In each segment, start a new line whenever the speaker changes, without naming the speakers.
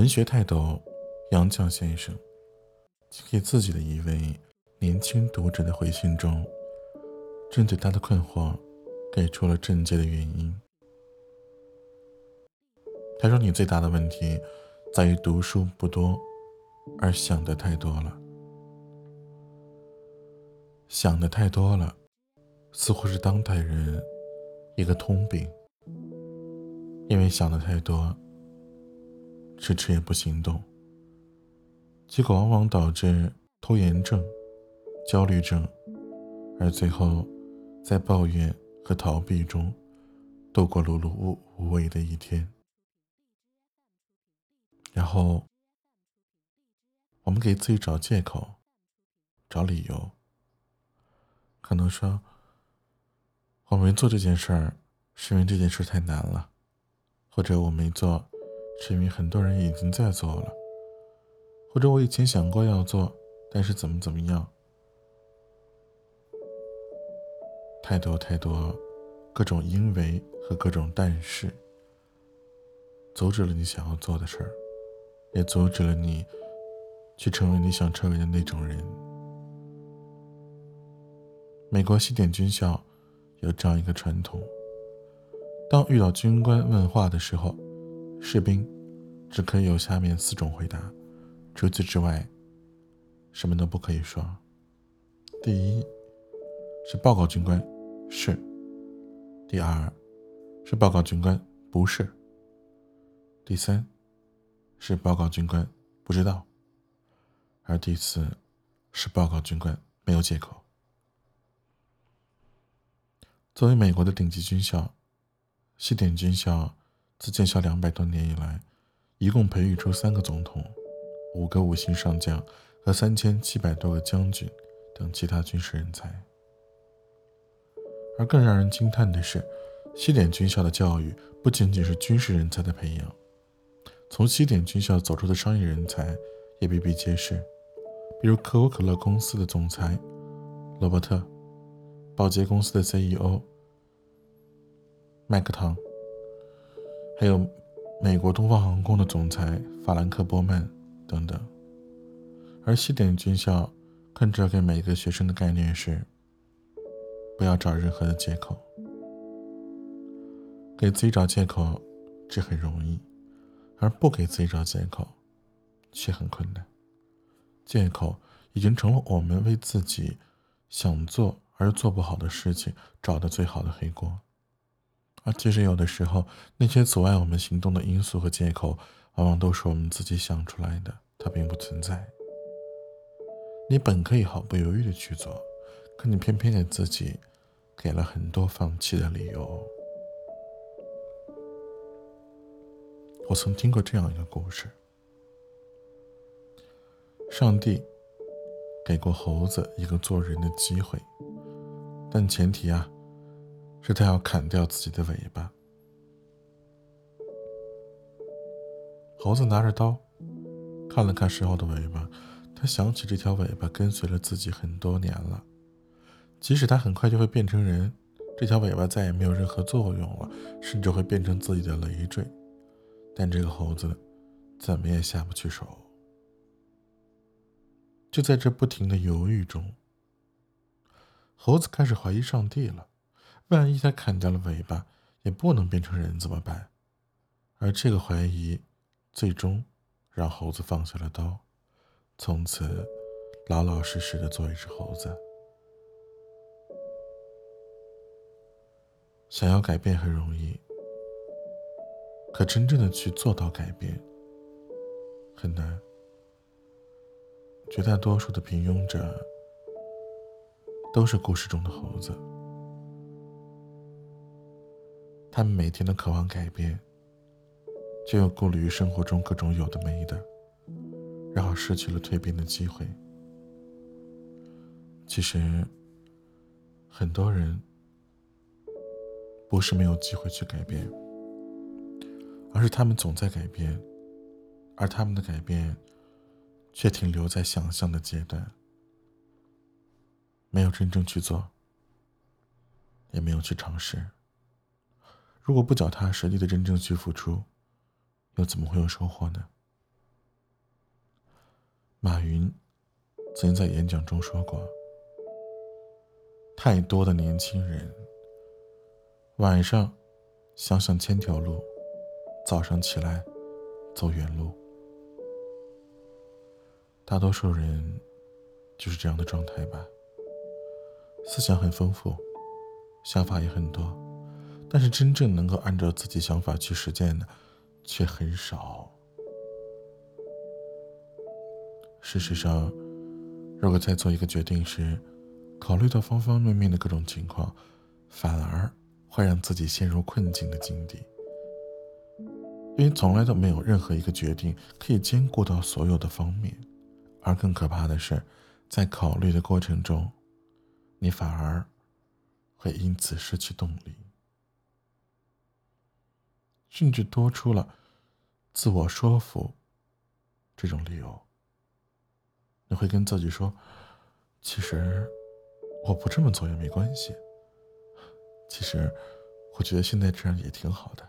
文学泰斗杨绛先生给自己的一位年轻读者的回信中，针对他的困惑，给出了症结的原因。他说：“你最大的问题在于读书不多，而想的太多了。想的太多了，似乎是当代人一个通病。因为想的太多。”迟迟也不行动，结果往往导致拖延症、焦虑症，而最后在抱怨和逃避中度过碌碌无无为的一天。然后我们给自己找借口、找理由，可能说我没做这件事儿是因为这件事太难了，或者我没做。是因为很多人已经在做了，或者我以前想过要做，但是怎么怎么样，太多太多，各种因为和各种但是，阻止了你想要做的事儿，也阻止了你去成为你想成为的那种人。美国西点军校有这样一个传统：当遇到军官问话的时候。士兵只可以有下面四种回答，除此之外，什么都不可以说。第一是报告军官，是；第二是报告军官，不是；第三是报告军官，不知道；而第四是报告军官，没有借口。作为美国的顶级军校，西点军校。自建校两百多年以来，一共培育出三个总统、五个五星上将和三千七百多个将军等其他军事人才。而更让人惊叹的是，西点军校的教育不仅仅是军事人才的培养，从西点军校走出的商业人才也比比皆是，比如可口可乐公司的总裁罗伯特，宝洁公司的 CEO 麦克唐。还有美国东方航空的总裁法兰克·波曼等等，而西点军校更知道给每一个学生的概念是：不要找任何的借口，给自己找借口这很容易，而不给自己找借口却很困难。借口已经成了我们为自己想做而做不好的事情找的最好的黑锅。而其实，有的时候，那些阻碍我们行动的因素和借口，往往都是我们自己想出来的，它并不存在。你本可以毫不犹豫的去做，可你偏偏给自己给了很多放弃的理由。我曾听过这样一个故事：上帝给过猴子一个做人的机会，但前提啊。是他要砍掉自己的尾巴。猴子拿着刀，看了看身后的尾巴，他想起这条尾巴跟随了自己很多年了。即使他很快就会变成人，这条尾巴再也没有任何作用了，甚至会变成自己的累赘。但这个猴子怎么也下不去手。就在这不停的犹豫中，猴子开始怀疑上帝了。万一他砍掉了尾巴，也不能变成人怎么办？而这个怀疑，最终让猴子放下了刀，从此老老实实的做一只猴子。想要改变很容易，可真正的去做到改变很难。绝大多数的平庸者，都是故事中的猴子。他们每天都渴望改变，却又顾虑于生活中各种有的没的，然后失去了蜕变的机会。其实，很多人不是没有机会去改变，而是他们总在改变，而他们的改变却停留在想象的阶段，没有真正去做，也没有去尝试。如果不脚踏实地的真正去付出，又怎么会有收获呢？马云曾经在演讲中说过：“太多的年轻人晚上想想千条路，早上起来走远路。”大多数人就是这样的状态吧。思想很丰富，想法也很多，但是真正能够按照自己想法去实践的却很少。事实上，如果在做一个决定时，考虑到方方面面的各种情况，反而会让自己陷入困境的境地。因为从来都没有任何一个决定可以兼顾到所有的方面，而更可怕的是，在考虑的过程中，你反而会因此失去动力，甚至多出了自我说服这种理由。你会跟自己说：“其实我不这么做也没关系。其实我觉得现在这样也挺好的。”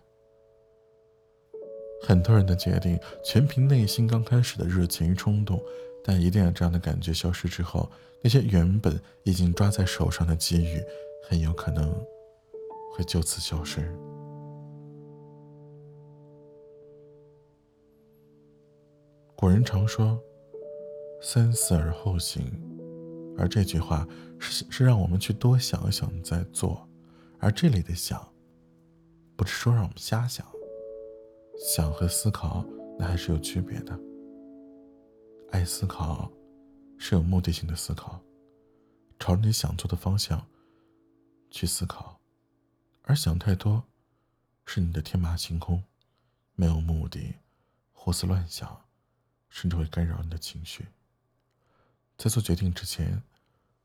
很多人的决定全凭内心刚开始的热情与冲动，但一旦这样的感觉消失之后，那些原本已经抓在手上的机遇，很有可能会就此消失。古人常说。三思而后行，而这句话是是让我们去多想想再做，而这里的想，不是说让我们瞎想，想和思考那还是有区别的。爱思考，是有目的性的思考，朝着你想做的方向去思考，而想太多，是你的天马行空，没有目的，胡思乱想，甚至会干扰你的情绪。在做决定之前，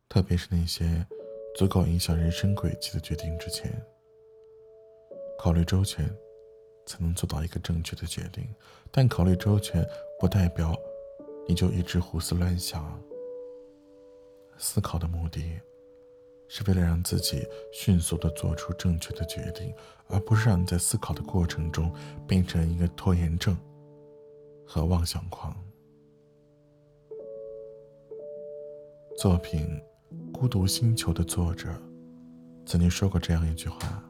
特别是那些足够影响人生轨迹的决定之前，考虑周全，才能做到一个正确的决定。但考虑周全不代表你就一直胡思乱想。思考的目的，是为了让自己迅速的做出正确的决定，而不是让你在思考的过程中变成一个拖延症和妄想狂。作品《孤独星球》的作者曾经说过这样一句话：“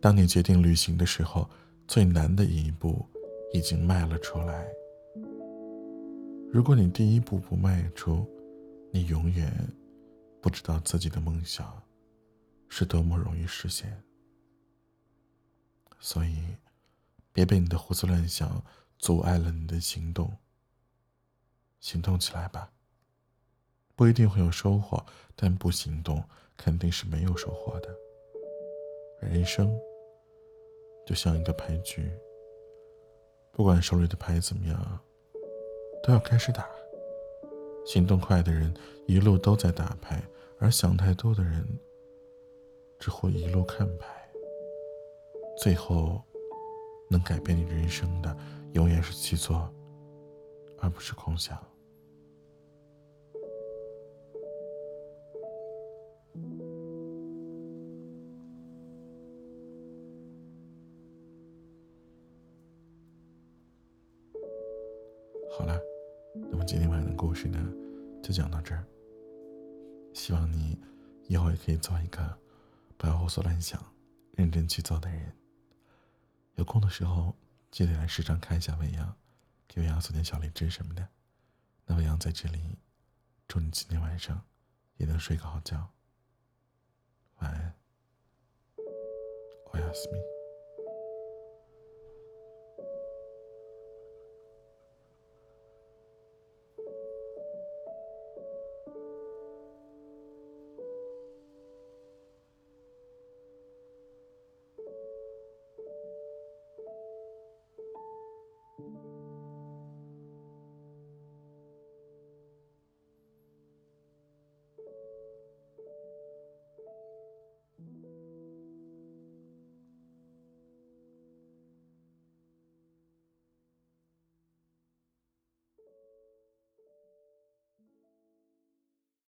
当你决定旅行的时候，最难的一步已经迈了出来。如果你第一步不迈出，你永远不知道自己的梦想是多么容易实现。所以，别被你的胡思乱想阻碍了你的行动。行动起来吧！”不一定会有收获，但不行动肯定是没有收获的。人生就像一个牌局，不管手里的牌怎么样，都要开始打。行动快的人一路都在打牌，而想太多的人只会一路看牌。最后，能改变你人生的，永远是去做，而不是空想。好了，那么今天晚上的故事呢，就讲到这儿。希望你以后也可以做一个不要胡思乱想、认真去做的人。有空的时候记得来时常看一下未央，给未央送点小荔枝什么的。那未央在这里，祝你今天晚上也能睡个好觉。晚安，我要思密。